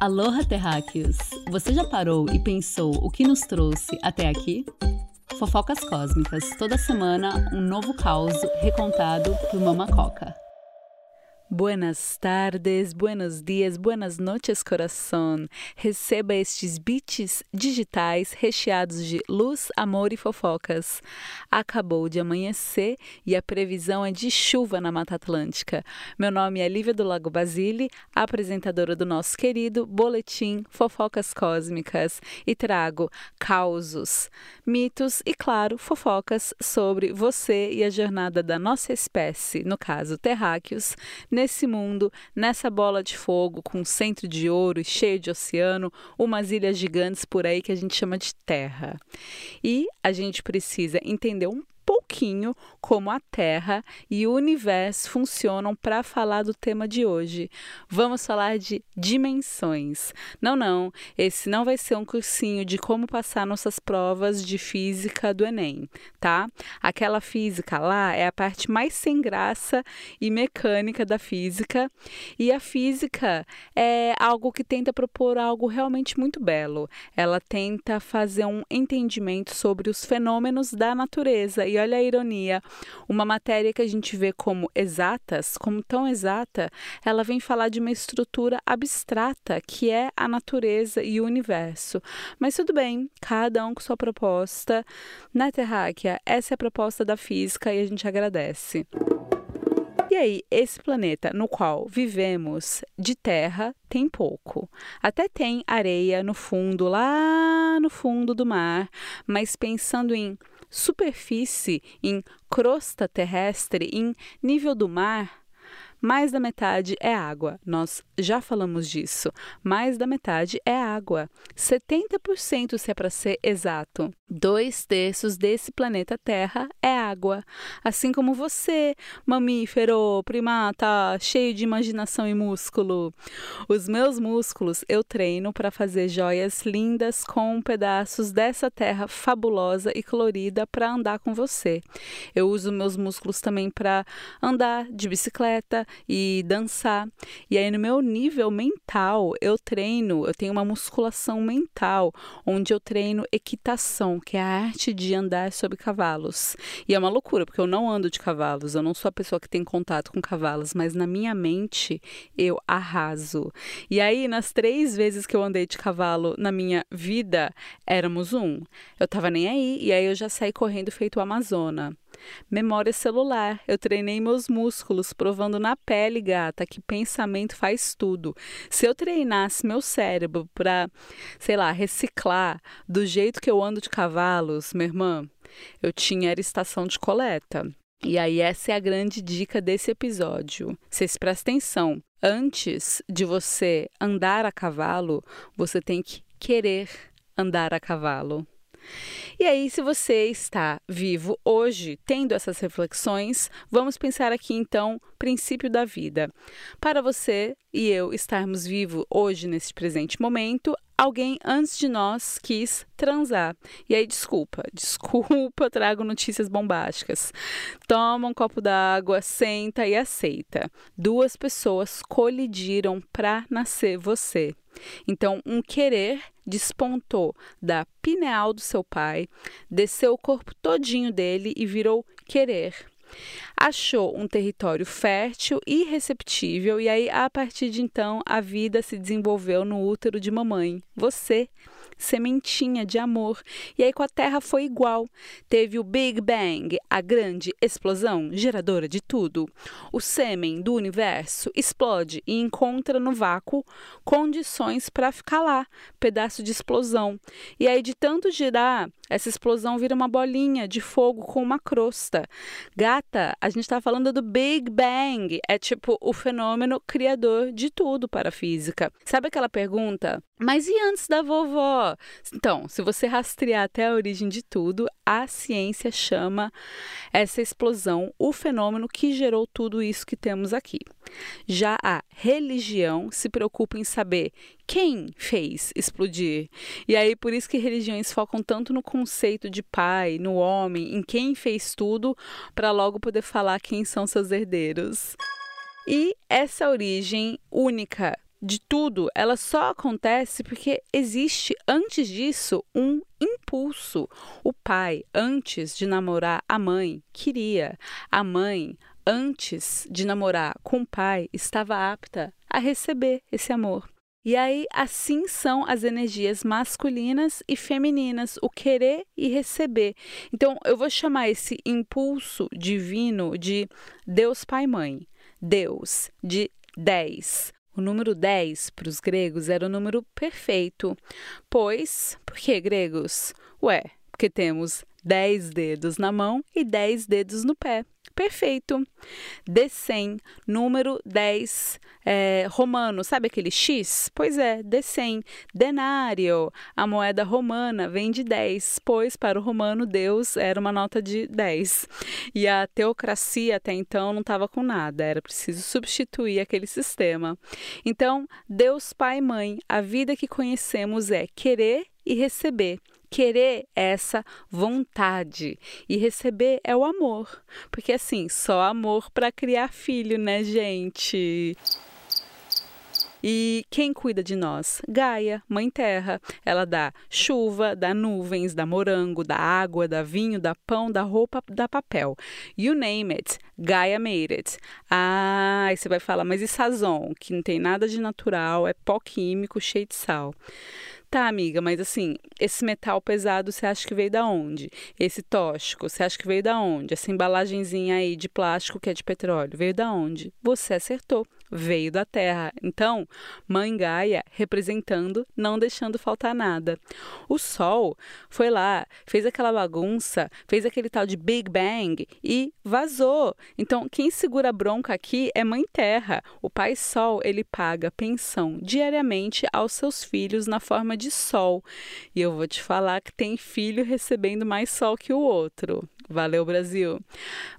Aloha Terráqueos! Você já parou e pensou o que nos trouxe até aqui? Fofocas Cósmicas, toda semana um novo caos recontado por Mama Coca. Buenas tardes, buenos dias, buenas noches, coração. Receba estes beats digitais recheados de luz, amor e fofocas. Acabou de amanhecer e a previsão é de chuva na Mata Atlântica. Meu nome é Lívia do Lago Basile, apresentadora do nosso querido boletim Fofocas Cósmicas e trago causos, mitos e, claro, fofocas sobre você e a jornada da nossa espécie, no caso, terráqueos nesse mundo, nessa bola de fogo com centro de ouro e cheio de oceano, umas ilhas gigantes por aí que a gente chama de terra. E a gente precisa entender um pouquinho como a Terra e o universo funcionam para falar do tema de hoje. Vamos falar de dimensões. Não, não, esse não vai ser um cursinho de como passar nossas provas de física do Enem, tá? Aquela física lá é a parte mais sem graça e mecânica da física, e a física é algo que tenta propor algo realmente muito belo. Ela tenta fazer um entendimento sobre os fenômenos da natureza e olha a ironia, uma matéria que a gente vê como exatas, como tão exata, ela vem falar de uma estrutura abstrata que é a natureza e o universo. Mas tudo bem, cada um com sua proposta. Né, Terráquea? Essa é a proposta da física e a gente agradece. E aí, esse planeta no qual vivemos de terra tem pouco. Até tem areia no fundo, lá no fundo do mar, mas pensando em superfície, em crosta terrestre, em nível do mar, mais da metade é água. Nós já falamos disso. Mais da metade é água. 70%, se é para ser exato. Dois terços desse planeta Terra é água. Assim como você, mamífero, primata, cheio de imaginação e músculo. Os meus músculos eu treino para fazer joias lindas com pedaços dessa terra fabulosa e colorida para andar com você. Eu uso meus músculos também para andar de bicicleta, e dançar. E aí, no meu nível mental, eu treino, eu tenho uma musculação mental, onde eu treino equitação, que é a arte de andar sobre cavalos. E é uma loucura, porque eu não ando de cavalos, eu não sou a pessoa que tem contato com cavalos, mas na minha mente eu arraso. E aí, nas três vezes que eu andei de cavalo na minha vida, éramos um. Eu tava nem aí, e aí eu já saí correndo feito Amazona. Memória celular. Eu treinei meus músculos, provando na pele, gata, que pensamento faz tudo. Se eu treinasse meu cérebro para, sei lá, reciclar do jeito que eu ando de cavalos, minha irmã, eu tinha era estação de coleta. E aí, essa é a grande dica desse episódio. Vocês prestem atenção. Antes de você andar a cavalo, você tem que querer andar a cavalo. E aí, se você está vivo hoje, tendo essas reflexões, vamos pensar aqui então princípio da vida. Para você e eu estarmos vivos hoje nesse presente momento, alguém antes de nós quis transar. E aí, desculpa, desculpa, trago notícias bombásticas. Toma um copo d'água, senta e aceita. Duas pessoas colidiram para nascer você. Então, um querer despontou da pineal do seu pai, desceu o corpo todinho dele e virou querer. Achou um território fértil e receptível, e aí, a partir de então, a vida se desenvolveu no útero de mamãe, você sementinha de amor. E aí com a Terra foi igual. Teve o Big Bang, a grande explosão geradora de tudo. O sêmen do universo explode e encontra no vácuo condições para ficar lá, pedaço de explosão. E aí de tanto girar, essa explosão vira uma bolinha de fogo com uma crosta. Gata, a gente está falando do Big Bang. É tipo o fenômeno criador de tudo para a física. Sabe aquela pergunta? Mas e antes da vovó? Então, se você rastrear até a origem de tudo, a ciência chama essa explosão o fenômeno que gerou tudo isso que temos aqui. Já a religião se preocupa em saber quem fez explodir. E aí, por isso que religiões focam tanto no conceito de pai, no homem, em quem fez tudo, para logo poder falar quem são seus herdeiros. E essa origem única de tudo, ela só acontece porque existe antes disso um impulso. O pai, antes de namorar a mãe, queria. A mãe, antes de namorar com o pai, estava apta a receber esse amor. E aí, assim são as energias masculinas e femininas, o querer e receber. Então, eu vou chamar esse impulso divino de Deus Pai Mãe. Deus, de 10. O número 10 para os gregos era o número perfeito. Pois, por que gregos? Ué, porque temos 10 dedos na mão e 10 dedos no pé. Perfeito. D100, número 10, é, romano, sabe aquele X? Pois é, D100. Denário, a moeda romana, vem de 10, pois para o romano Deus era uma nota de 10. E a teocracia até então não estava com nada, era preciso substituir aquele sistema. Então, Deus Pai e Mãe, a vida que conhecemos é querer e receber. Querer essa vontade e receber é o amor. Porque assim, só amor para criar filho, né, gente? E quem cuida de nós? Gaia, Mãe Terra. Ela dá chuva, dá nuvens, dá morango, dá água, dá vinho, dá pão, dá roupa, dá papel. You name it. Gaia made it. Ah, aí você vai falar, mas e sazon? Que não tem nada de natural, é pó químico cheio de sal. Tá, amiga, mas assim, esse metal pesado você acha que veio da onde? Esse tóxico, você acha que veio da onde? Essa embalagenzinha aí de plástico que é de petróleo, veio da onde? Você acertou veio da Terra. Então, Mãe Gaia representando, não deixando faltar nada. O Sol foi lá, fez aquela bagunça, fez aquele tal de Big Bang e vazou. Então, quem segura a bronca aqui é Mãe Terra. O Pai Sol, ele paga pensão diariamente aos seus filhos na forma de sol. E eu vou te falar que tem filho recebendo mais sol que o outro. Valeu, Brasil.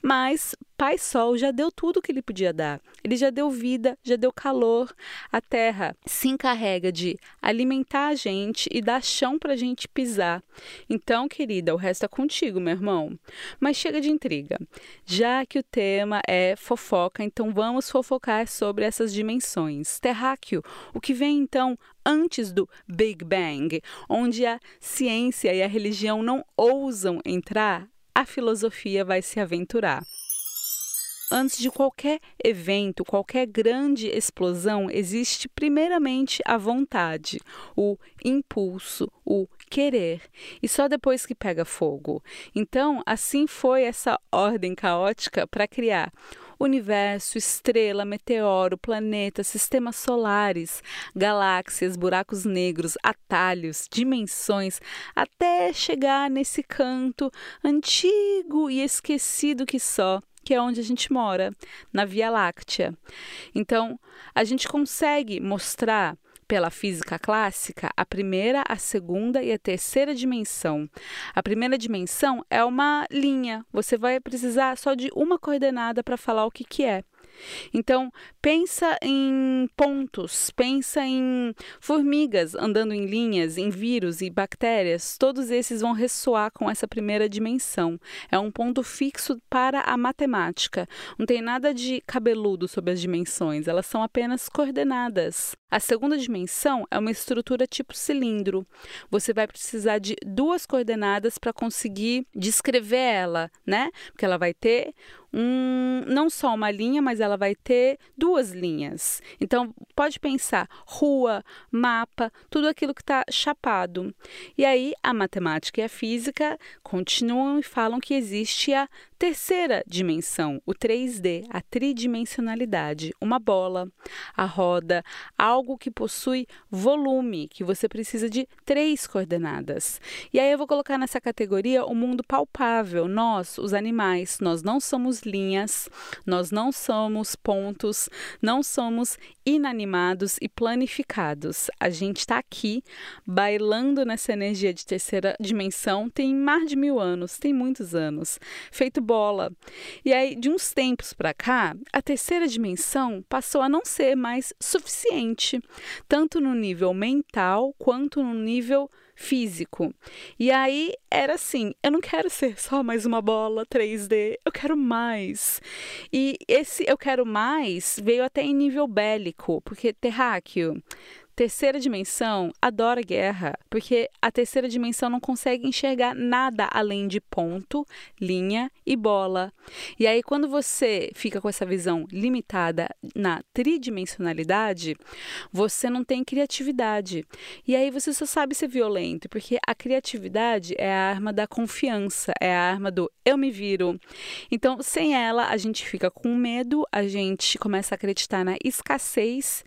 Mas Pai Sol já deu tudo o que ele podia dar. Ele já deu vida, já deu calor. A terra se encarrega de alimentar a gente e dar chão para a gente pisar. Então, querida, o resto é contigo, meu irmão. Mas chega de intriga. Já que o tema é fofoca, então vamos fofocar sobre essas dimensões. Terráqueo, o que vem então antes do Big Bang, onde a ciência e a religião não ousam entrar a filosofia vai se aventurar. Antes de qualquer evento, qualquer grande explosão, existe primeiramente a vontade, o impulso, o querer, e só depois que pega fogo. Então, assim foi essa ordem caótica para criar universo, estrela, meteoro, planeta, sistemas solares, galáxias, buracos negros, atalhos, dimensões, até chegar nesse canto antigo e esquecido que só que é onde a gente mora, na Via Láctea. Então, a gente consegue mostrar pela física clássica a primeira, a segunda e a terceira dimensão. A primeira dimensão é uma linha, você vai precisar só de uma coordenada para falar o que, que é. Então, pensa em pontos, pensa em formigas andando em linhas, em vírus e bactérias. Todos esses vão ressoar com essa primeira dimensão. É um ponto fixo para a matemática. Não tem nada de cabeludo sobre as dimensões, elas são apenas coordenadas. A segunda dimensão é uma estrutura tipo cilindro. Você vai precisar de duas coordenadas para conseguir descrever ela, né? Porque ela vai ter um, não só uma linha, mas ela vai ter duas linhas. Então, pode pensar rua, mapa, tudo aquilo que está chapado. E aí, a matemática e a física continuam e falam que existe a terceira dimensão, o 3D, a tridimensionalidade, uma bola, a roda, algo que possui volume, que você precisa de três coordenadas. E aí eu vou colocar nessa categoria o mundo palpável. Nós, os animais, nós não somos linhas, nós não somos pontos, não somos inanimados e planificados. A gente está aqui bailando nessa energia de terceira dimensão tem mais de mil anos, tem muitos anos, feito bola. E aí, de uns tempos para cá, a terceira dimensão passou a não ser mais suficiente, tanto no nível mental quanto no nível físico. E aí era assim: eu não quero ser só mais uma bola 3D, eu quero mais. E esse eu quero mais veio até em nível bélico, porque terráqueo terceira dimensão adora guerra, porque a terceira dimensão não consegue enxergar nada além de ponto, linha e bola. E aí, quando você fica com essa visão limitada na tridimensionalidade, você não tem criatividade. E aí você só sabe ser violento, porque a criatividade é a arma da confiança, é a arma do eu me viro. Então, sem ela, a gente fica com medo, a gente começa a acreditar na escassez.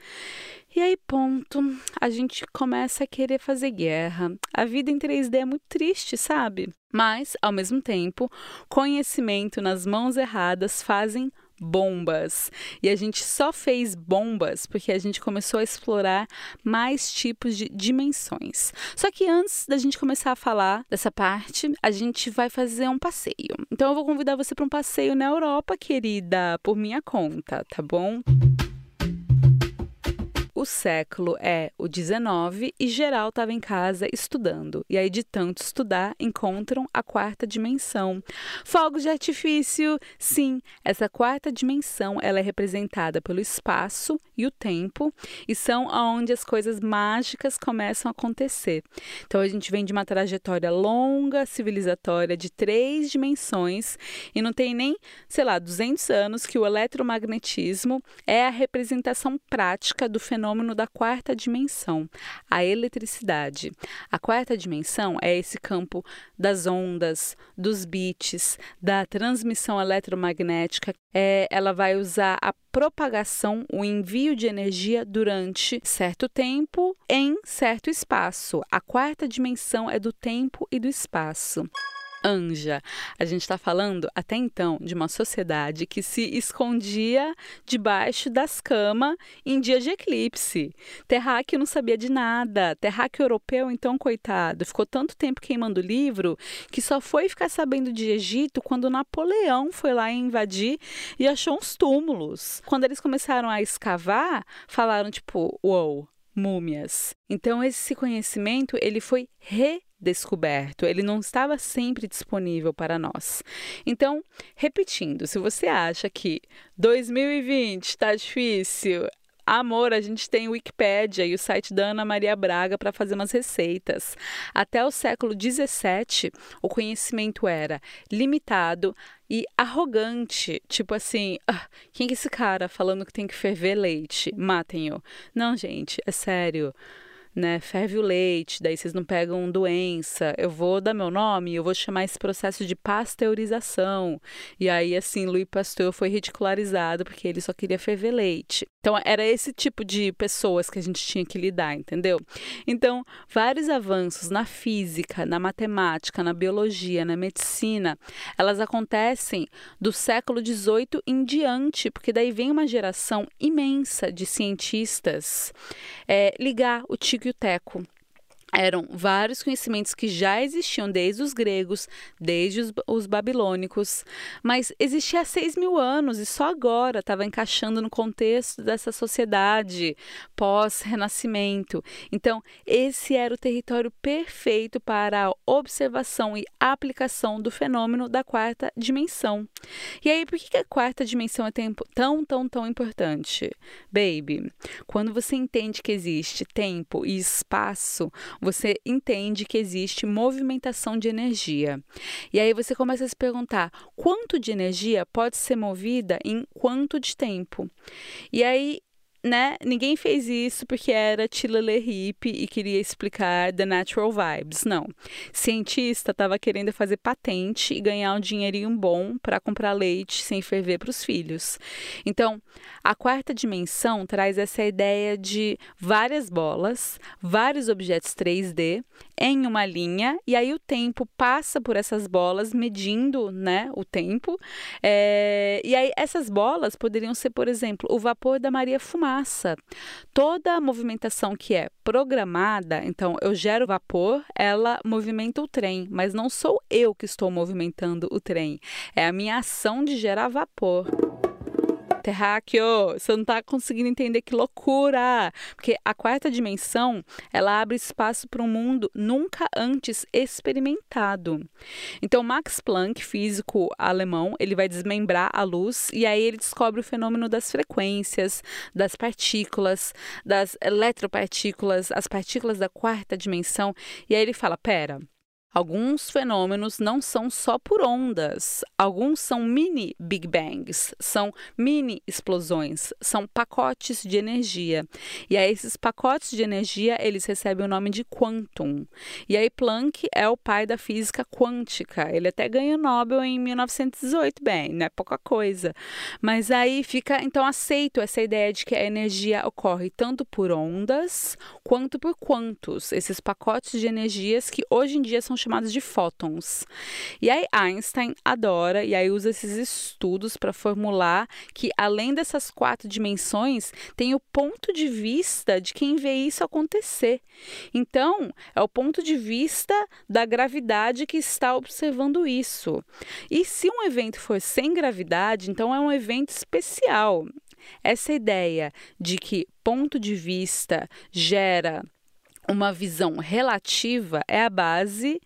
E aí, ponto, a gente começa a querer fazer guerra. A vida em 3D é muito triste, sabe? Mas, ao mesmo tempo, conhecimento nas mãos erradas fazem bombas. E a gente só fez bombas porque a gente começou a explorar mais tipos de dimensões. Só que antes da gente começar a falar dessa parte, a gente vai fazer um passeio. Então eu vou convidar você para um passeio na Europa, querida, por minha conta, tá bom? O século é o 19 e geral estava em casa estudando. E aí, de tanto estudar, encontram a quarta dimensão. Fogos de artifício! Sim, essa quarta dimensão ela é representada pelo espaço e o tempo e são onde as coisas mágicas começam a acontecer. Então, a gente vem de uma trajetória longa, civilizatória, de três dimensões e não tem nem, sei lá, 200 anos que o eletromagnetismo é a representação prática do fenômeno fenômeno da quarta dimensão, a eletricidade. A quarta dimensão é esse campo das ondas, dos bits, da transmissão eletromagnética. É, ela vai usar a propagação, o envio de energia durante certo tempo em certo espaço. A quarta dimensão é do tempo e do espaço anja. A gente está falando até então de uma sociedade que se escondia debaixo das camas em dias de eclipse. Terráqueo não sabia de nada. Terráqueo europeu, então, coitado, ficou tanto tempo queimando livro que só foi ficar sabendo de Egito quando Napoleão foi lá invadir e achou uns túmulos. Quando eles começaram a escavar, falaram tipo, uou, wow, múmias. Então esse conhecimento ele foi re descoberto, ele não estava sempre disponível para nós. Então, repetindo, se você acha que 2020 está difícil, Amor, a gente tem o Wikipédia e o site da Ana Maria Braga para fazer umas receitas. Até o século XVII, o conhecimento era limitado e arrogante. Tipo assim, ah, quem é esse cara falando que tem que ferver leite? Matem-o. Não, gente, é sério né? Ferve o leite, daí vocês não pegam doença. Eu vou dar meu nome, eu vou chamar esse processo de pasteurização. E aí, assim, Louis Pasteur foi ridicularizado porque ele só queria ferver leite. Então, era esse tipo de pessoas que a gente tinha que lidar, entendeu? Então, vários avanços na física, na matemática, na biologia, na medicina, elas acontecem do século XVIII em diante, porque daí vem uma geração imensa de cientistas é, ligar o tico e o teco eram vários conhecimentos que já existiam desde os gregos, desde os, os babilônicos, mas existia há seis mil anos e só agora estava encaixando no contexto dessa sociedade pós-renascimento. Então, esse era o território perfeito para a observação e aplicação do fenômeno da quarta dimensão. E aí, por que a quarta dimensão é tão, tão, tão importante? Baby, quando você entende que existe tempo e espaço, você entende que existe movimentação de energia. E aí você começa a se perguntar: quanto de energia pode ser movida em quanto de tempo? E aí né, ninguém fez isso porque era tilele hippie e queria explicar the natural vibes. Não. Cientista estava querendo fazer patente e ganhar um dinheirinho bom para comprar leite sem ferver para os filhos. Então, a quarta dimensão traz essa ideia de várias bolas, vários objetos 3D em uma linha e aí o tempo passa por essas bolas medindo, né, o tempo. É... e aí essas bolas poderiam ser, por exemplo, o vapor da Maria Fumar massa. Toda a movimentação que é programada, então eu gero vapor, ela movimenta o trem, mas não sou eu que estou movimentando o trem, é a minha ação de gerar vapor. Terráqueo, você não está conseguindo entender que loucura! Porque a quarta dimensão, ela abre espaço para um mundo nunca antes experimentado. Então, Max Planck, físico alemão, ele vai desmembrar a luz e aí ele descobre o fenômeno das frequências, das partículas, das eletropartículas, as partículas da quarta dimensão. E aí ele fala: pera, Alguns fenômenos não são só por ondas, alguns são mini Big Bangs, são mini explosões, são pacotes de energia. E aí esses pacotes de energia, eles recebem o nome de quantum. E aí Planck é o pai da física quântica. Ele até ganhou Nobel em 1918, bem, não é pouca coisa. Mas aí fica então aceito essa ideia de que a energia ocorre tanto por ondas quanto por quantos, esses pacotes de energias que hoje em dia são chamados de fótons. E aí Einstein adora e aí usa esses estudos para formular que além dessas quatro dimensões, tem o ponto de vista de quem vê isso acontecer. Então, é o ponto de vista da gravidade que está observando isso. E se um evento for sem gravidade, então é um evento especial. Essa ideia de que ponto de vista gera uma visão relativa é a base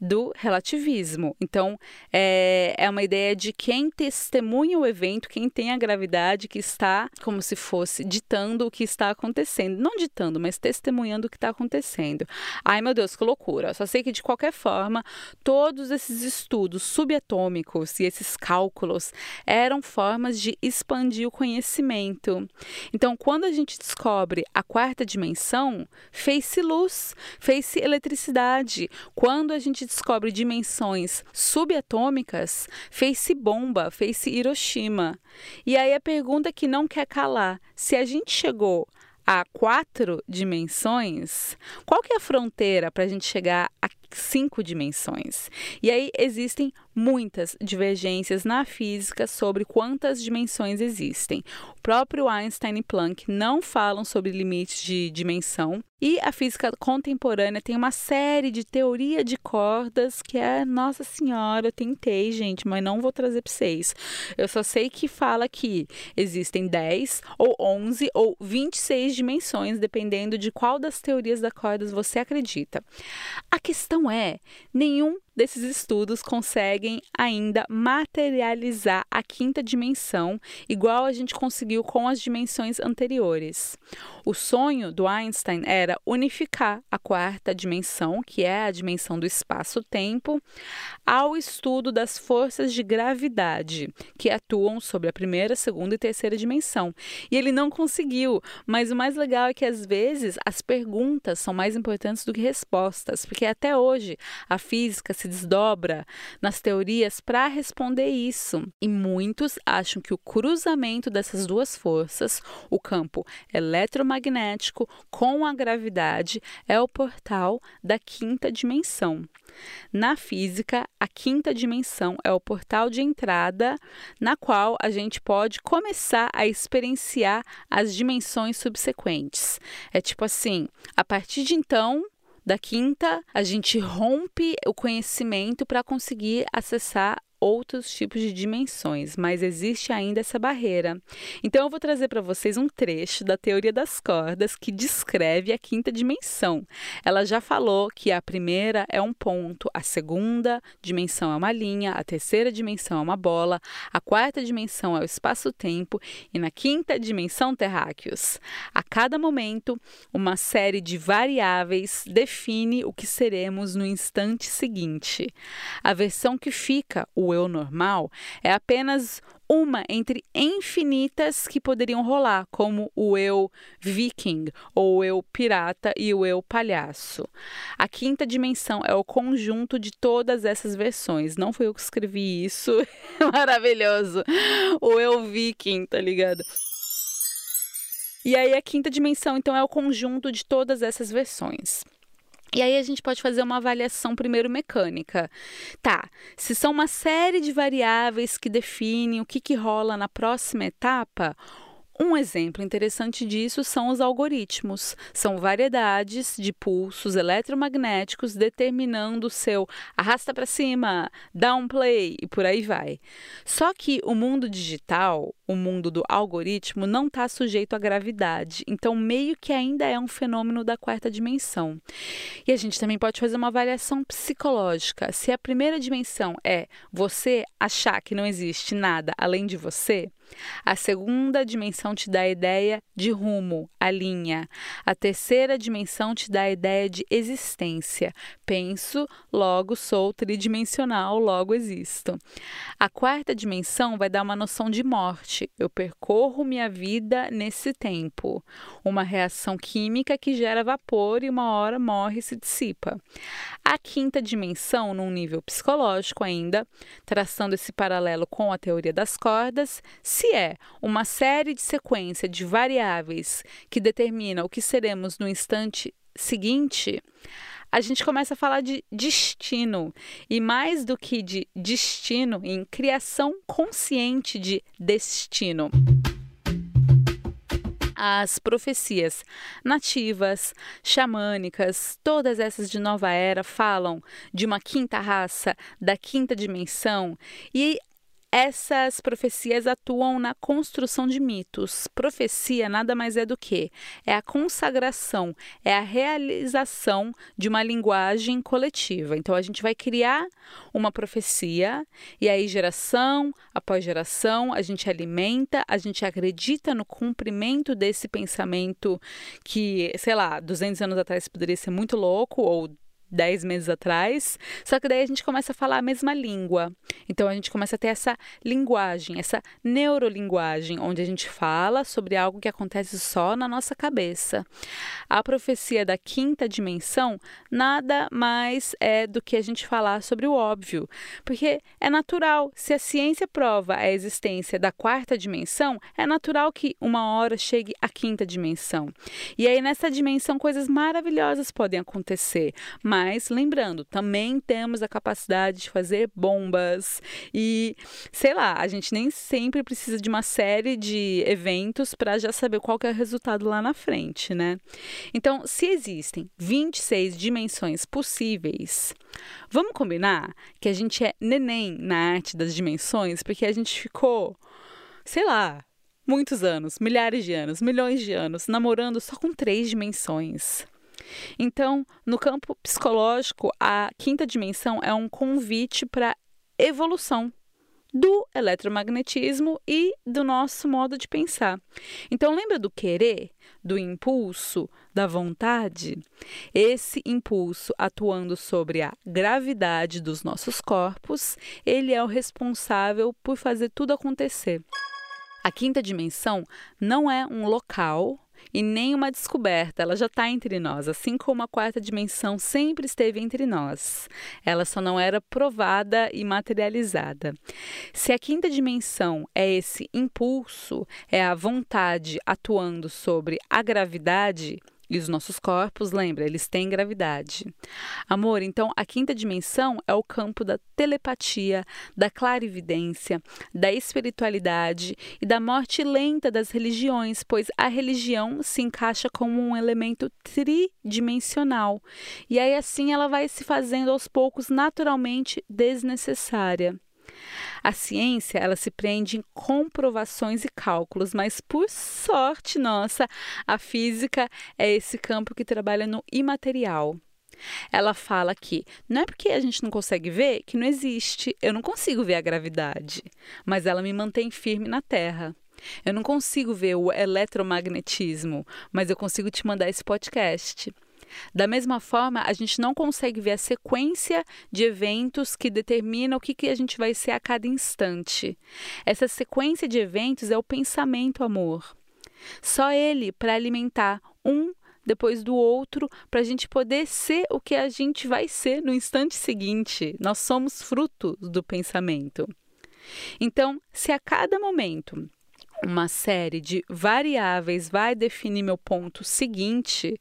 do relativismo. Então, é, é uma ideia de quem testemunha o evento, quem tem a gravidade que está como se fosse ditando o que está acontecendo. Não ditando, mas testemunhando o que está acontecendo. Ai, meu Deus, que loucura. só sei que, de qualquer forma, todos esses estudos subatômicos e esses cálculos eram formas de expandir o conhecimento. Então, quando a gente descobre a quarta dimensão, fez fez-se luz, fez-se eletricidade. Quando a gente descobre dimensões subatômicas, fez-se bomba, fez-se Hiroshima. E aí a pergunta que não quer calar: se a gente chegou a quatro dimensões, qual que é a fronteira para a gente chegar a cinco dimensões? E aí existem muitas divergências na física sobre quantas dimensões existem. O próprio Einstein e Planck não falam sobre limites de dimensão. E a física contemporânea tem uma série de teoria de cordas que é, nossa senhora, eu tentei, gente, mas não vou trazer para vocês. Eu só sei que fala que existem 10 ou 11 ou 26 dimensões, dependendo de qual das teorias da cordas você acredita. A questão é, nenhum desses estudos conseguem ainda materializar a quinta dimensão, igual a gente conseguiu com as dimensões anteriores. O sonho do Einstein era unificar a quarta dimensão, que é a dimensão do espaço-tempo, ao estudo das forças de gravidade que atuam sobre a primeira, segunda e terceira dimensão. E ele não conseguiu, mas o mais legal é que às vezes as perguntas são mais importantes do que respostas, porque até hoje a física se desdobra nas teorias para responder isso. E muitos acham que o cruzamento dessas duas forças, o campo eletromagnético com a gravidade, é o portal da quinta dimensão. Na física, a quinta dimensão é o portal de entrada na qual a gente pode começar a experienciar as dimensões subsequentes. É tipo assim, a partir de então, da quinta, a gente rompe o conhecimento para conseguir acessar outros tipos de dimensões, mas existe ainda essa barreira. Então eu vou trazer para vocês um trecho da teoria das cordas que descreve a quinta dimensão. Ela já falou que a primeira é um ponto, a segunda dimensão é uma linha, a terceira dimensão é uma bola, a quarta dimensão é o espaço-tempo e na quinta dimensão terráqueos. A cada momento, uma série de variáveis define o que seremos no instante seguinte. A versão que fica, o o eu normal é apenas uma entre infinitas que poderiam rolar, como o eu viking, ou o eu pirata e o eu palhaço. A quinta dimensão é o conjunto de todas essas versões. Não fui eu que escrevi isso. Maravilhoso. O eu viking, tá ligado? E aí a quinta dimensão, então, é o conjunto de todas essas versões. E aí a gente pode fazer uma avaliação primeiro mecânica. Tá, se são uma série de variáveis que definem o que, que rola na próxima etapa, Um exemplo interessante disso são os algoritmos. São variedades de pulsos eletromagnéticos determinando o seu arrasta para cima, downplay e por aí vai. Só que o mundo digital, o mundo do algoritmo, não está sujeito à gravidade. Então, meio que ainda é um fenômeno da quarta dimensão. E a gente também pode fazer uma avaliação psicológica. Se a primeira dimensão é você achar que não existe nada além de você, a segunda dimensão te dá a ideia de rumo, a linha. A terceira dimensão te dá a ideia de existência. Penso, logo sou tridimensional, logo existo. A quarta dimensão vai dar uma noção de morte. Eu percorro minha vida nesse tempo. Uma reação química que gera vapor e uma hora morre e se dissipa. A quinta dimensão, num nível psicológico ainda, traçando esse paralelo com a teoria das cordas, se é uma série de sequência de variáveis que determina o que seremos no instante seguinte, a gente começa a falar de destino. E mais do que de destino, em criação consciente de destino as profecias nativas, xamânicas, todas essas de nova era falam de uma quinta raça, da quinta dimensão, e essas profecias atuam na construção de mitos. Profecia nada mais é do que é a consagração, é a realização de uma linguagem coletiva. Então a gente vai criar uma profecia e aí geração após geração a gente alimenta, a gente acredita no cumprimento desse pensamento que, sei lá, 200 anos atrás poderia ser muito louco ou 10 meses atrás, só que daí a gente começa a falar a mesma língua. Então a gente começa a ter essa linguagem, essa neurolinguagem, onde a gente fala sobre algo que acontece só na nossa cabeça. A profecia da quinta dimensão nada mais é do que a gente falar sobre o óbvio, porque é natural, se a ciência prova a existência da quarta dimensão, é natural que uma hora chegue à quinta dimensão. E aí nessa dimensão coisas maravilhosas podem acontecer. Mas mas, lembrando, também temos a capacidade de fazer bombas e, sei lá, a gente nem sempre precisa de uma série de eventos para já saber qual é o resultado lá na frente, né? Então, se existem 26 dimensões possíveis, vamos combinar que a gente é neném na arte das dimensões, porque a gente ficou, sei lá, muitos anos, milhares de anos, milhões de anos, namorando só com três dimensões. Então, no campo psicológico, a quinta dimensão é um convite para evolução do eletromagnetismo e do nosso modo de pensar. Então, lembra do querer, do impulso, da vontade? Esse impulso atuando sobre a gravidade dos nossos corpos, ele é o responsável por fazer tudo acontecer. A quinta dimensão não é um local e nem uma descoberta, ela já está entre nós, assim como a quarta dimensão sempre esteve entre nós. Ela só não era provada e materializada. Se a quinta dimensão é esse impulso, é a vontade atuando sobre a gravidade, e os nossos corpos, lembra, eles têm gravidade. Amor, então a quinta dimensão é o campo da telepatia, da clarividência, da espiritualidade e da morte lenta das religiões, pois a religião se encaixa como um elemento tridimensional. E aí assim ela vai se fazendo aos poucos naturalmente desnecessária. A ciência, ela se prende em comprovações e cálculos, mas por sorte nossa, a física é esse campo que trabalha no imaterial. Ela fala que não é porque a gente não consegue ver que não existe. Eu não consigo ver a gravidade, mas ela me mantém firme na Terra. Eu não consigo ver o eletromagnetismo, mas eu consigo te mandar esse podcast. Da mesma forma, a gente não consegue ver a sequência de eventos que determina o que, que a gente vai ser a cada instante. Essa sequência de eventos é o pensamento amor. Só ele para alimentar um depois do outro, para a gente poder ser o que a gente vai ser no instante seguinte. Nós somos fruto do pensamento. Então, se a cada momento uma série de variáveis vai definir meu ponto seguinte,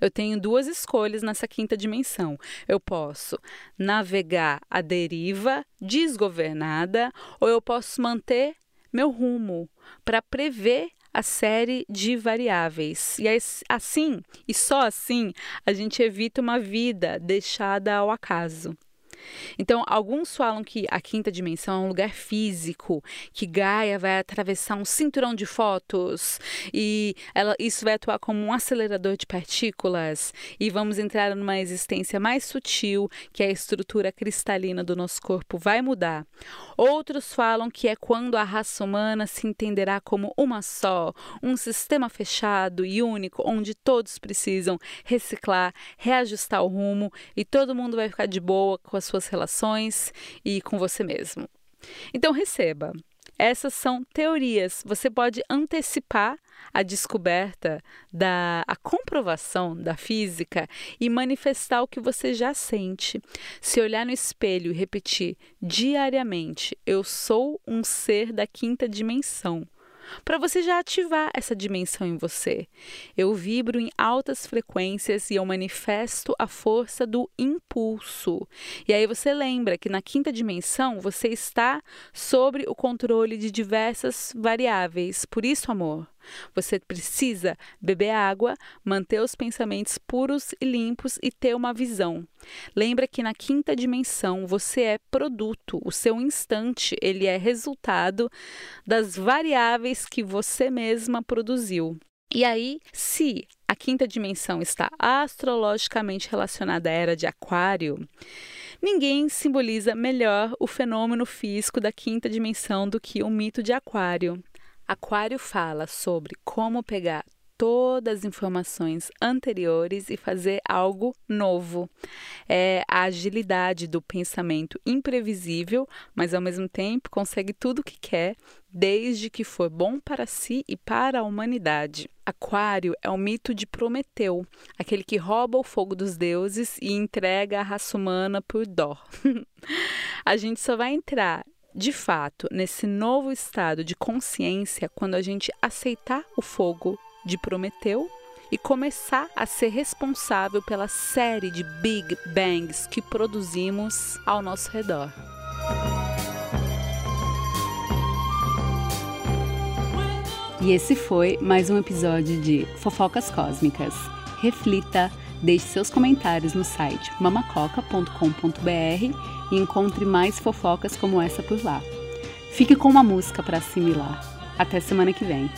eu tenho duas escolhas nessa quinta dimensão. Eu posso navegar a deriva desgovernada ou eu posso manter meu rumo para prever a série de variáveis. E assim, e só assim, a gente evita uma vida deixada ao acaso. Então, alguns falam que a quinta dimensão é um lugar físico, que Gaia vai atravessar um cinturão de fótos e ela, isso vai atuar como um acelerador de partículas e vamos entrar numa existência mais sutil, que a estrutura cristalina do nosso corpo vai mudar. Outros falam que é quando a raça humana se entenderá como uma só, um sistema fechado e único, onde todos precisam reciclar, reajustar o rumo e todo mundo vai ficar de boa com as suas relações e com você mesmo. Então receba. Essas são teorias. Você pode antecipar a descoberta da a comprovação da física e manifestar o que você já sente. Se olhar no espelho e repetir diariamente: eu sou um ser da quinta dimensão para você já ativar essa dimensão em você. Eu vibro em altas frequências e eu manifesto a força do impulso. E aí você lembra que na quinta dimensão você está sobre o controle de diversas variáveis. Por isso, amor, você precisa beber água, manter os pensamentos puros e limpos e ter uma visão. Lembra que na quinta dimensão você é produto, o seu instante, ele é resultado das variáveis que você mesma produziu. E aí, se a quinta dimensão está astrologicamente relacionada à era de Aquário, ninguém simboliza melhor o fenômeno físico da quinta dimensão do que o mito de Aquário. Aquário fala sobre como pegar todas as informações anteriores e fazer algo novo. É a agilidade do pensamento imprevisível, mas ao mesmo tempo consegue tudo o que quer, desde que for bom para si e para a humanidade. Aquário é o mito de Prometeu, aquele que rouba o fogo dos deuses e entrega a raça humana por dó. a gente só vai entrar de fato, nesse novo estado de consciência, quando a gente aceitar o fogo de Prometeu e começar a ser responsável pela série de Big Bangs que produzimos ao nosso redor. E esse foi mais um episódio de Fofocas Cósmicas. Reflita, deixe seus comentários no site mamacoca.com.br e encontre mais fofocas como essa por lá. Fique com uma música para assimilar. Até semana que vem.